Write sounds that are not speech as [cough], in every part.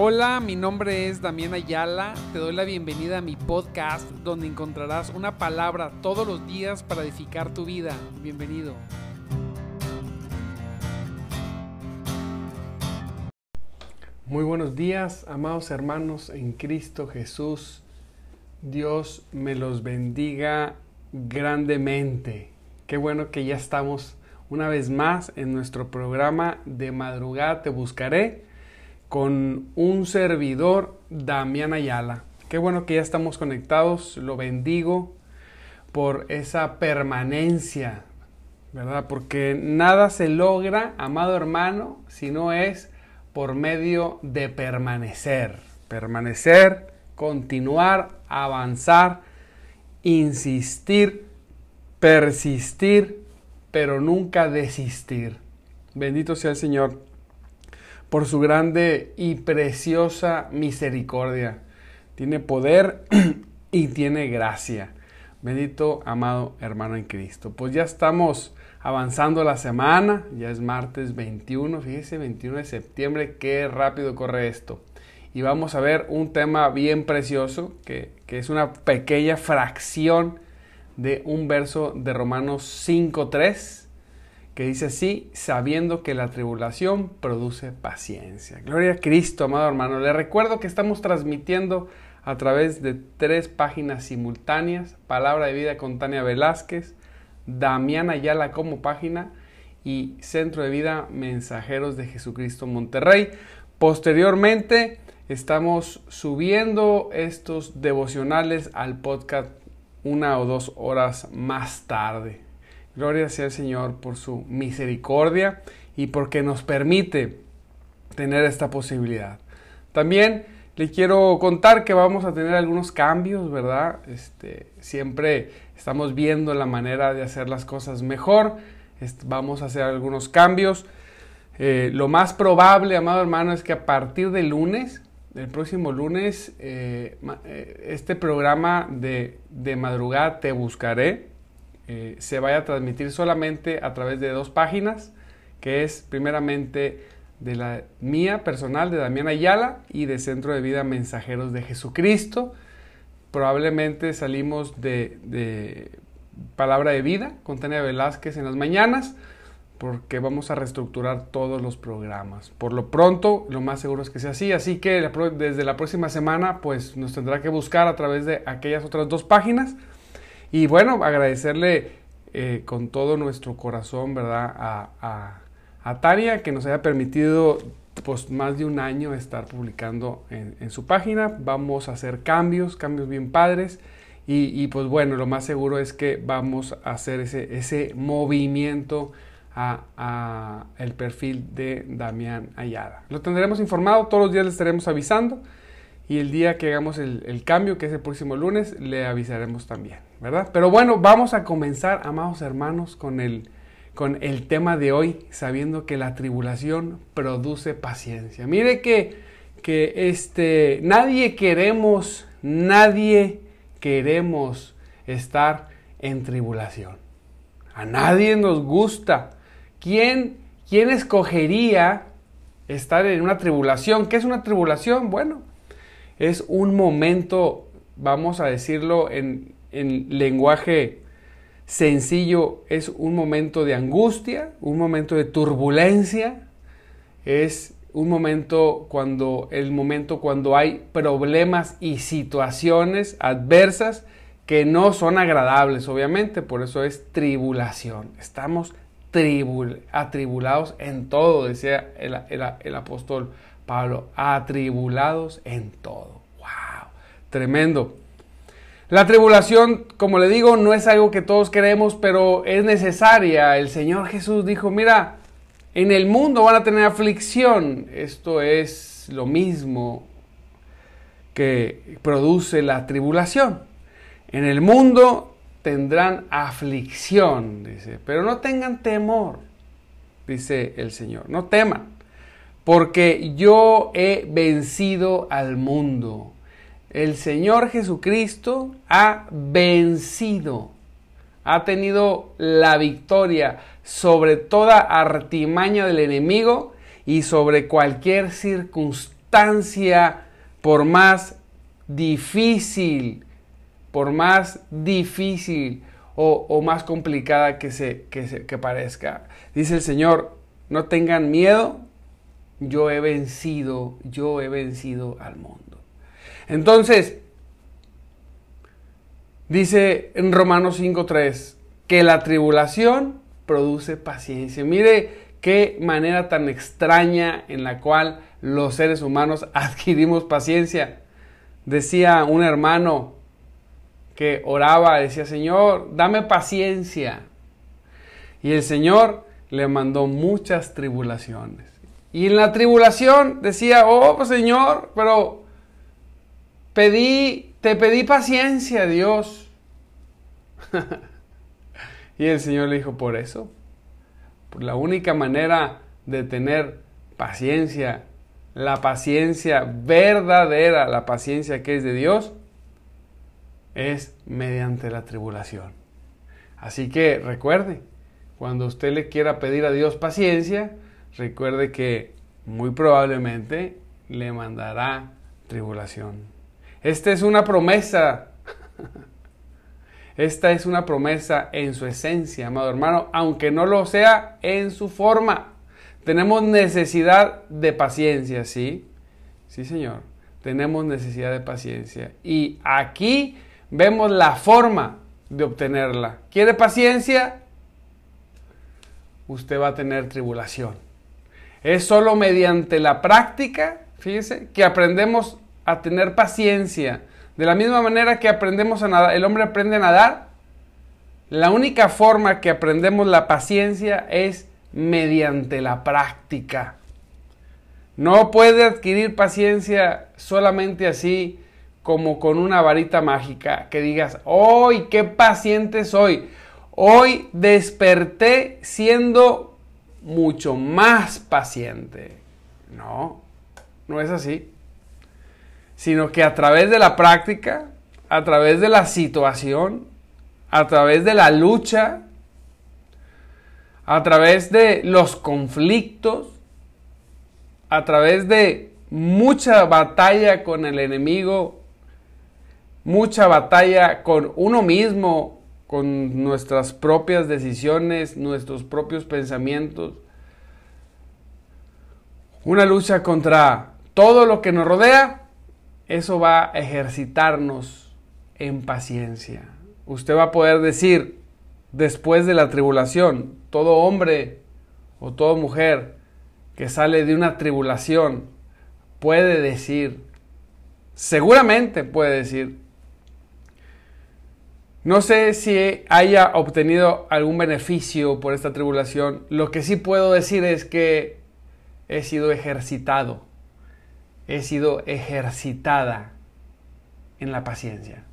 Hola, mi nombre es Damián Ayala. Te doy la bienvenida a mi podcast donde encontrarás una palabra todos los días para edificar tu vida. Bienvenido. Muy buenos días, amados hermanos en Cristo Jesús. Dios me los bendiga grandemente. Qué bueno que ya estamos una vez más en nuestro programa de madrugada Te Buscaré con un servidor, Damián Ayala. Qué bueno que ya estamos conectados, lo bendigo por esa permanencia, ¿verdad? Porque nada se logra, amado hermano, si no es por medio de permanecer. Permanecer, continuar, avanzar, insistir, persistir, pero nunca desistir. Bendito sea el Señor por su grande y preciosa misericordia. Tiene poder [clears throat] y tiene gracia. Bendito amado hermano en Cristo. Pues ya estamos avanzando la semana, ya es martes 21, fíjese, 21 de septiembre, qué rápido corre esto. Y vamos a ver un tema bien precioso, que, que es una pequeña fracción de un verso de Romanos 5.3 que dice así, sabiendo que la tribulación produce paciencia. Gloria a Cristo, amado hermano. Le recuerdo que estamos transmitiendo a través de tres páginas simultáneas, Palabra de Vida con Tania Velázquez, Damián Ayala como página y Centro de Vida Mensajeros de Jesucristo Monterrey. Posteriormente estamos subiendo estos devocionales al podcast una o dos horas más tarde. Gloria sea al Señor por su misericordia y porque nos permite tener esta posibilidad. También le quiero contar que vamos a tener algunos cambios, ¿verdad? Este, siempre estamos viendo la manera de hacer las cosas mejor. vamos a hacer algunos cambios. Eh, lo más probable, amado hermano, es que a partir del lunes, el próximo lunes, eh, eh, este programa de, de madrugada te buscaré eh, se vaya a transmitir solamente a través de dos páginas, que es primeramente de la mía personal, de Damián Ayala, y de Centro de Vida Mensajeros de Jesucristo. Probablemente salimos de, Palabra de Vida con Tania Velázquez en las mañanas, porque vamos a reestructurar todos los programas. Por lo pronto, lo más seguro es que sea así, así que desde la próxima semana, pues nos tendrá que buscar a través de aquellas otras dos páginas y bueno, agradecerle eh, con todo nuestro corazón, ¿verdad? A, a, Tania que nos haya permitido pues más de un año estar publicando en, su página. Vamos a hacer cambios, cambios bien padres. Y, pues bueno, lo más seguro es que vamos a hacer ese, ese movimiento a, a, el perfil de Damián Ayala. Lo tendremos informado, todos los días le estaremos avisando y el día que hagamos el, cambio, que es el próximo lunes, le avisaremos también, ¿verdad? Pero bueno, vamos a comenzar, amados hermanos, con el, con el tema de hoy, sabiendo que la tribulación produce paciencia. Mire que, que este, nadie queremos, nadie queremos estar en tribulación. A nadie nos gusta. ¿Quién, quién escogería estar en una tribulación? ¿Qué es una tribulación? Bueno, es un momento, vamos a decirlo en, lenguaje sencillo, es un momento de angustia, un momento de turbulencia, es un momento cuando el momento cuando hay problemas y situaciones adversas que no son agradables, obviamente, por eso es tribulación. Estamos atribulados en todo, decía el apóstol Pablo, atribulados en todo. ¡Wow! Tremendo. La tribulación, como le digo, no es algo que todos queremos, pero es necesaria. El Señor Jesús dijo, mira, en el mundo van a tener aflicción. Esto es lo mismo que produce la tribulación. En el mundo tendrán aflicción, dice, pero no tengan temor, dice el Señor, no teman porque yo he vencido al mundo. El Señor Jesucristo ha vencido, ha tenido la victoria sobre toda artimaña del enemigo y sobre cualquier circunstancia, por más difícil, por más difícil o, más complicada que, se, que, parezca. Dice el Señor, no tengan miedo, yo he vencido, yo he vencido al mundo. Entonces, dice en Romanos 5.3, que la tribulación produce paciencia. Mire qué manera tan extraña en la cual los seres humanos [laughs] adquirimos paciencia. Decía un hermano que oraba, decía, Señor, dame paciencia. Y el Señor le mandó muchas tribulaciones. Y en la tribulación decía, oh pues, Señor, pero pedí, te pedí paciencia, Dios. [laughs] y el Señor le dijo, por eso, por la única manera de tener paciencia, la paciencia verdadera, la paciencia que es de Dios, es mediante la tribulación. Así que recuerde, cuando usted le quiera pedir a Dios paciencia, recuerde que muy probablemente le mandará tribulación. Esta es una promesa. [laughs] Esta es una promesa en su esencia, amado hermano, aunque no lo sea en su forma. Tenemos necesidad de paciencia, ¿sí? Sí, Señor. Tenemos necesidad de paciencia. Y aquí vemos la forma de obtenerla. ¿Quiere paciencia? usted va a tener tribulación. Es solo mediante la práctica, fíjese, que aprendemos a tener paciencia. De la misma manera que aprendemos a nadar, el hombre aprende a nadar, la única forma que aprendemos la paciencia es mediante la práctica. No puede adquirir paciencia solamente así como con una varita mágica que digas, ¡ay, qué paciente soy! Hoy desperté siendo mucho más paciente. No, no es así. Sino que a través de la práctica, a través de la situación, a través de la lucha, a través de los conflictos, a través de mucha batalla con el enemigo, mucha batalla con uno mismo, con nuestras propias decisiones, nuestros propios pensamientos. Una lucha contra todo lo que nos rodea, eso va a ejercitarnos en paciencia. Usted va a poder decir, después de la tribulación, todo hombre o toda mujer que sale de una tribulación puede decir, seguramente puede decir, no sé si haya obtenido algún beneficio por esta tribulación. Lo que sí puedo decir es que he sido ejercitado. He sido ejercitada en la paciencia.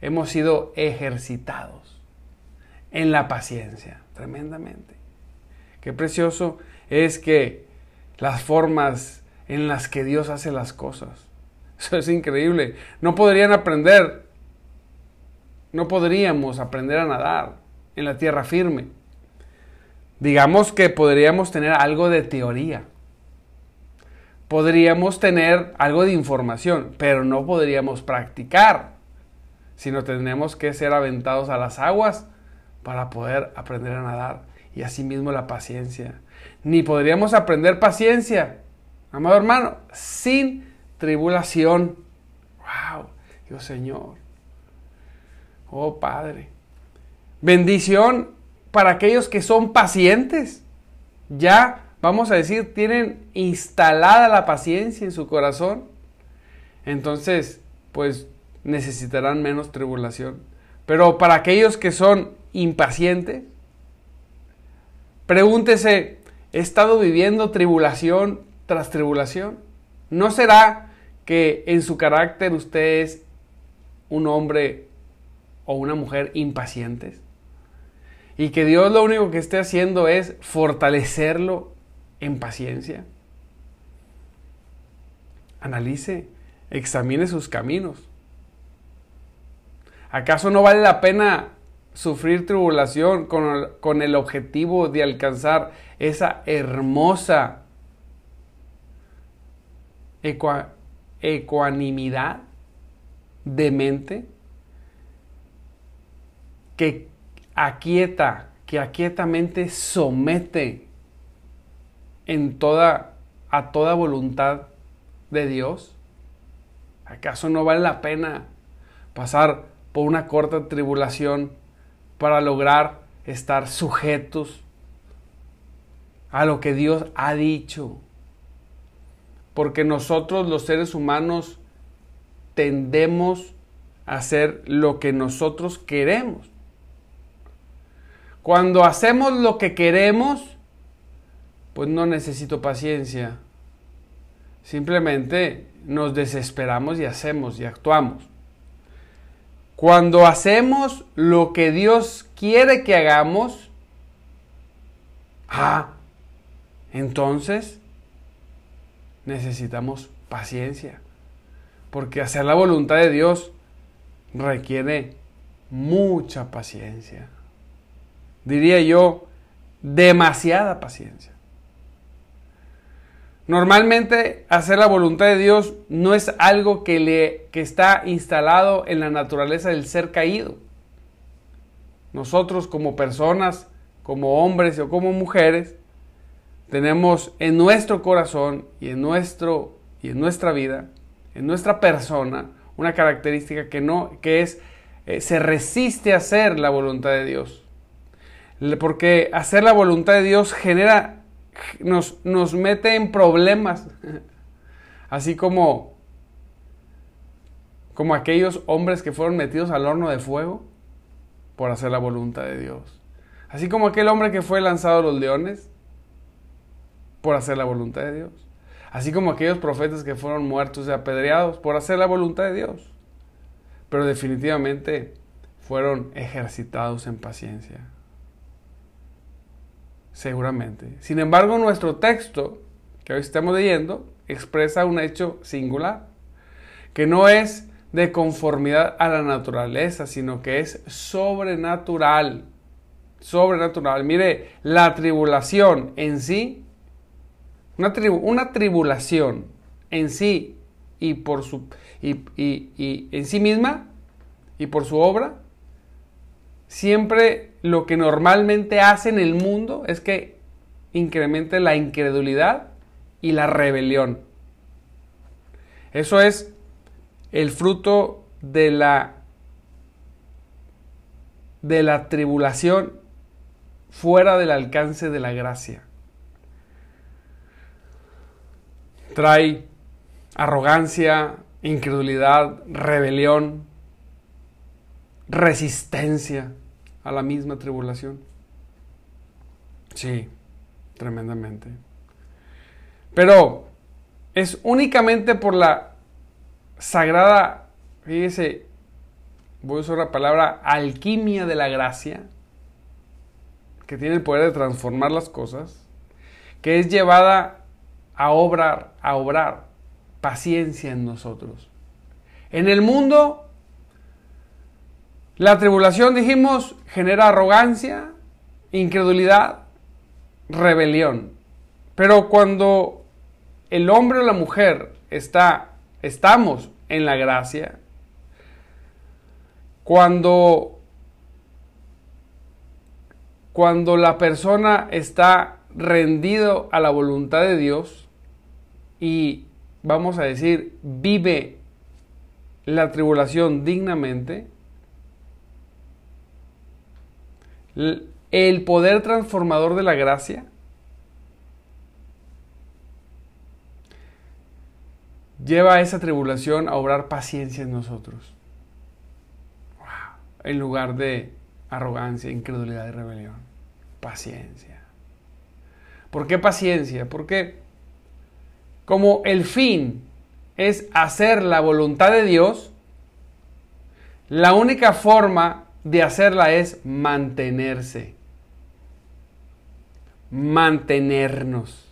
Hemos sido ejercitados en la paciencia, tremendamente. Qué precioso es que las formas en las que Dios hace las cosas. Eso es increíble. No podrían aprender no podríamos aprender a nadar en la tierra firme. Digamos que podríamos tener algo de teoría. Podríamos tener algo de información, pero no podríamos practicar, sino tendremos que ser aventados a las aguas para poder aprender a nadar. Y asimismo la paciencia. Ni podríamos aprender paciencia, amado hermano, sin tribulación. ¡Wow! Dios Señor. Oh Padre. Bendición para aquellos que son pacientes. Ya, vamos a decir, tienen instalada la paciencia en su corazón. Entonces, pues necesitarán menos tribulación. Pero para aquellos que son impacientes, pregúntese, ¿he estado viviendo tribulación tras tribulación? ¿No será que en su carácter usted es un hombre o una mujer impacientes. Y que Dios lo único que esté haciendo es fortalecerlo en paciencia. Analice, examine sus caminos. ¿Acaso no vale la pena sufrir tribulación con el, con el objetivo de alcanzar esa hermosa ecuanimidad de mente que aquieta, que aquietamente somete en toda, a toda voluntad de Dios? ¿Acaso no vale la pena pasar por una corta tribulación para lograr estar sujetos a lo que Dios ha dicho? Porque nosotros los seres humanos tendemos a hacer lo que nosotros queremos. Cuando hacemos lo que queremos, pues no necesito paciencia. Simplemente nos desesperamos y hacemos y actuamos. Cuando hacemos lo que Dios quiere que hagamos, ah, entonces necesitamos paciencia. Porque hacer la voluntad de Dios requiere mucha paciencia. Diría yo, demasiada paciencia. Normalmente hacer la voluntad de Dios no es algo que, le, que está instalado en la naturaleza del ser caído. Nosotros como personas, como hombres o como mujeres, tenemos en nuestro corazón y en, nuestro, y en nuestra vida, en nuestra persona, una característica que, no, que es, eh, se resiste a hacer la voluntad de Dios. Porque hacer la voluntad de Dios genera nos, nos mete en problemas. [laughs] Así como, como aquellos hombres que fueron metidos al horno de fuego por hacer la voluntad de Dios. Así como aquel hombre que fue lanzado a los leones por hacer la voluntad de Dios. Así como aquellos profetas que fueron muertos y apedreados por hacer la voluntad de Dios. Pero definitivamente fueron ejercitados en paciencia seguramente. Sin embargo, nuestro texto que hoy estamos leyendo expresa un hecho singular, que no es de conformidad a la naturaleza, sino que es sobrenatural. Sobrenatural. Mire, la tribulación en sí, una, tribulación en sí y por su y, y en sí misma y por su obra siempre lo que normalmente hace en el mundo es que incremente la incredulidad y la rebelión. Eso es el fruto de la de la tribulación fuera del alcance de la gracia. Trae arrogancia, incredulidad, rebelión, resistencia a la misma tribulación. Sí, tremendamente. Pero es únicamente por la sagrada, fíjese, voy a usar la palabra alquimia de la gracia, que tiene el poder de transformar las cosas, que es llevada a obrar, a obrar paciencia en nosotros. En el mundo la tribulación, dijimos, genera arrogancia, incredulidad, rebelión. Pero cuando el hombre o la mujer está, estamos en la gracia, cuando, cuando la persona está rendido a la voluntad de Dios y, vamos a decir, vive la tribulación dignamente, el poder transformador de la gracia lleva a esa tribulación a obrar paciencia en nosotros. En lugar de arrogancia, incredulidad y rebelión. Paciencia. ¿Por qué paciencia? Porque como el fin es hacer la voluntad de Dios, la única forma de hacerla es mantenerse. Mantenernos.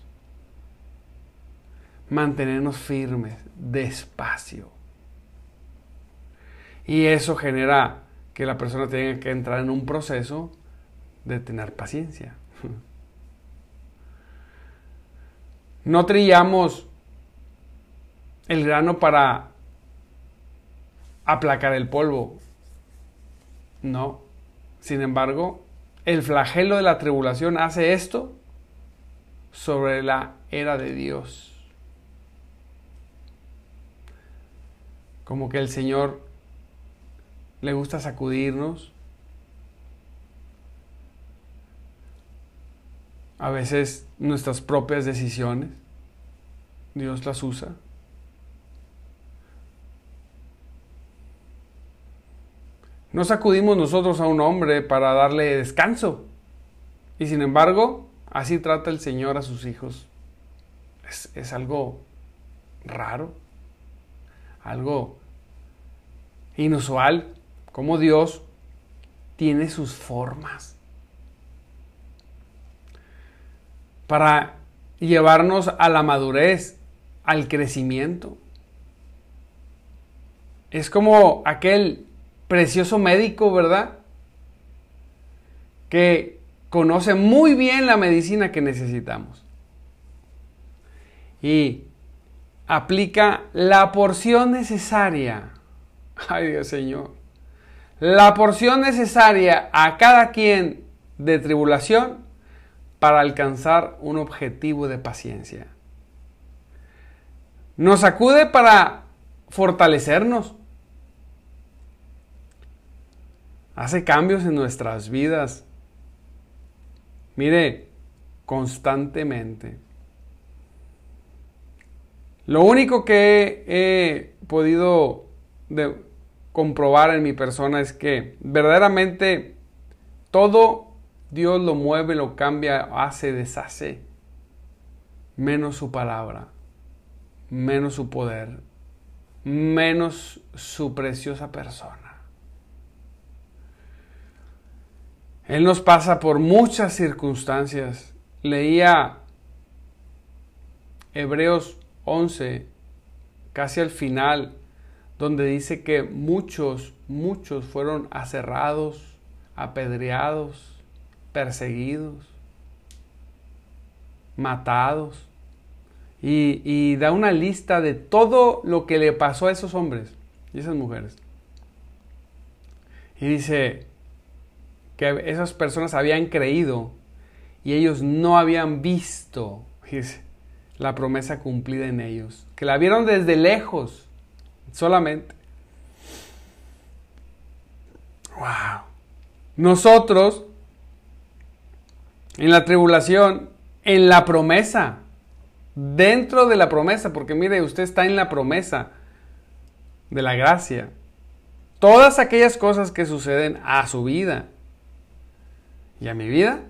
Mantenernos firmes, despacio. Y eso genera que la persona tenga que entrar en un proceso de tener paciencia. [laughs] No trillamos el grano para aplacar el polvo. No. Sin embargo, el flagelo de la tribulación hace esto sobre la era de Dios. Como que el Señor le gusta sacudirnos. A veces nuestras propias decisiones, Dios las usa. No sacudimos nosotros a un hombre para darle descanso. Y sin embargo, así trata el Señor a sus hijos. Es, es algo raro, algo inusual, como Dios tiene sus formas para llevarnos a la madurez, al crecimiento. Es como aquel precioso médico, ¿verdad? Que conoce muy bien la medicina que necesitamos. Y aplica la porción necesaria. [laughs] Ay Dios Señor. La porción necesaria a cada quien de tribulación para alcanzar un objetivo de paciencia. Nos acude para fortalecernos, hace cambios en nuestras vidas. Mire, constantemente. Lo único que he podido comprobar en mi persona es que verdaderamente todo Dios lo mueve, lo cambia, hace, deshace, menos su palabra, menos su poder, menos su preciosa persona. Él nos pasa por muchas circunstancias. Leía Hebreos 11, casi al final, donde dice que muchos, muchos fueron aserrados, apedreados, perseguidos, matados. Y, y, da una lista de todo lo que le pasó a esos hombres y esas mujeres. Y dice, que esas personas habían creído y ellos no habían visto la promesa cumplida en ellos, que la vieron desde lejos solamente. Wow. Nosotros en la tribulación, en la promesa, dentro de la promesa, porque mire, usted está en la promesa de la gracia. Todas aquellas cosas que suceden a su vida, y a mi vida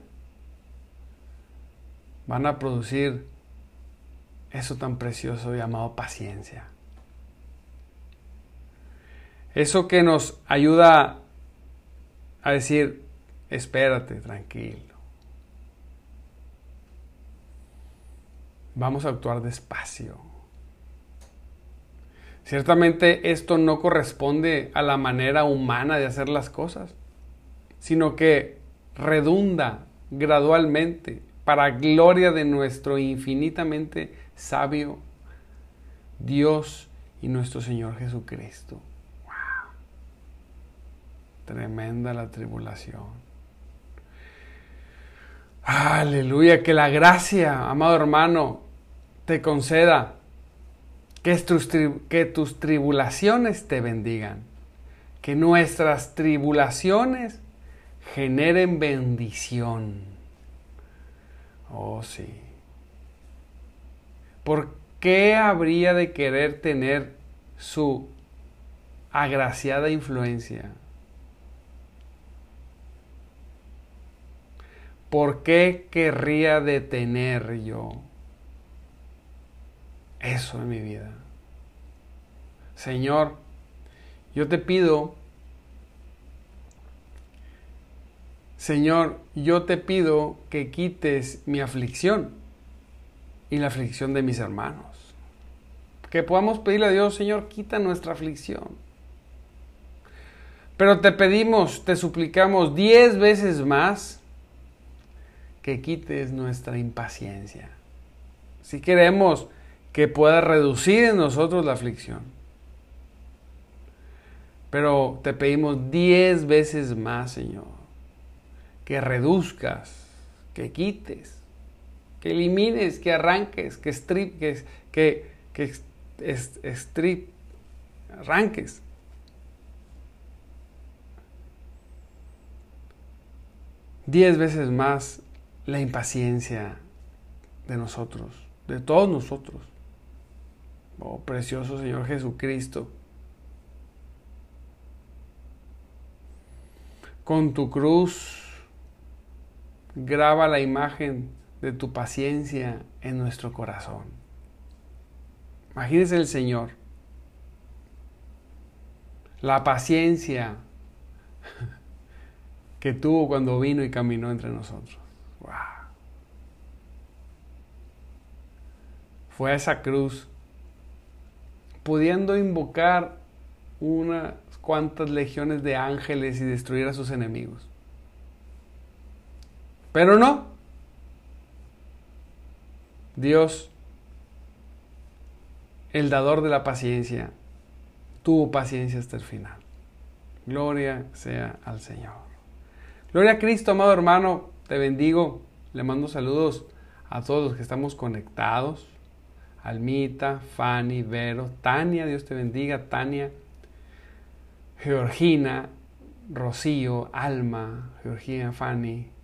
van a producir eso tan precioso llamado paciencia. Eso que nos ayuda a decir, espérate, tranquilo. Vamos a actuar despacio. Ciertamente esto no corresponde a la manera humana de hacer las cosas, sino que redunda gradualmente para gloria de nuestro infinitamente sabio Dios y nuestro Señor Jesucristo. Wow. Tremenda la tribulación. Aleluya, que la gracia, amado hermano, te conceda que tus, que tus tribulaciones te bendigan, que nuestras tribulaciones generen bendición. Oh, sí. ¿Por qué habría de querer tener su agraciada influencia? ¿Por qué querría detener yo eso en mi vida? Señor, yo te pido Señor, yo te pido que quites mi aflicción y la aflicción de mis hermanos. Que podamos pedirle a Dios, Señor, quita nuestra aflicción. Pero te pedimos, te suplicamos diez veces más que quites nuestra impaciencia. Si queremos que pueda reducir en nosotros la aflicción. Pero te pedimos diez veces más, Señor, que reduzcas, que quites, que elimines, que arranques, que strip, que, que, que strip, arranques. Diez veces más la impaciencia de nosotros, de todos nosotros. Oh, precioso Señor Jesucristo. Con tu cruz graba la imagen de tu paciencia en nuestro corazón. Imagínese el Señor. La paciencia [laughs] que tuvo cuando vino y caminó entre nosotros. Fue a esa cruz pudiendo invocar unas cuantas legiones de ángeles y destruir a sus enemigos. Pero no. Dios, el dador de la paciencia, tuvo paciencia hasta el final. Gloria sea al Señor. Gloria a Cristo, amado hermano, te bendigo. Le mando saludos a todos los que estamos conectados. Almita, Fanny, Vero, Tania, Dios te bendiga, Tania, Georgina, Rocío, Alma, Georgina, Fanny,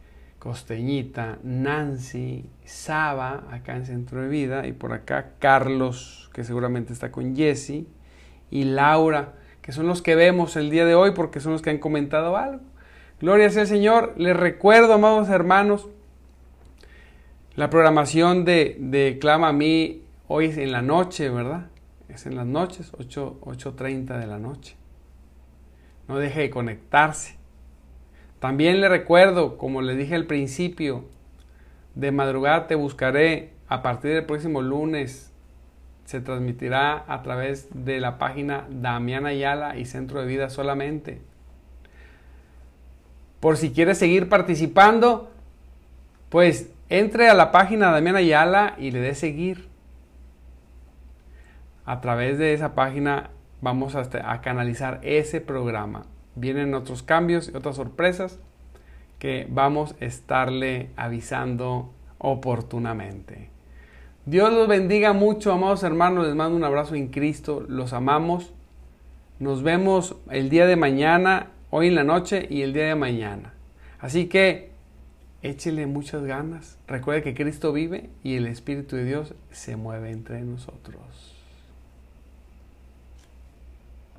Costeñita, Nancy, Saba, acá en Centro de Vida, y por acá Carlos, que seguramente está con Jesse, y Laura, que son los que vemos el día de hoy porque son los que han comentado algo. Gloria sea al Señor. Les recuerdo, amados hermanos, la programación de, de Clama a mí Hoy es en la noche, ¿verdad? Es en las noches, 8, 8.30 de la noche. No deje de conectarse. También le recuerdo, como le dije al principio, de madrugada te buscaré a partir del próximo lunes. Se transmitirá a través de la página Damián Ayala y Centro de Vida solamente. Por si quieres seguir participando, pues entre a la página Damián Ayala y le dé seguir a través de esa página vamos a, canalizar ese programa. Vienen otros cambios y otras sorpresas que vamos a estarle avisando oportunamente. Dios los bendiga mucho, amados hermanos. Les mando un abrazo en Cristo. Los amamos. Nos vemos el día de mañana, hoy en la noche y el día de mañana. Así que échele muchas ganas. Recuerde que Cristo vive y el Espíritu de Dios se mueve entre nosotros.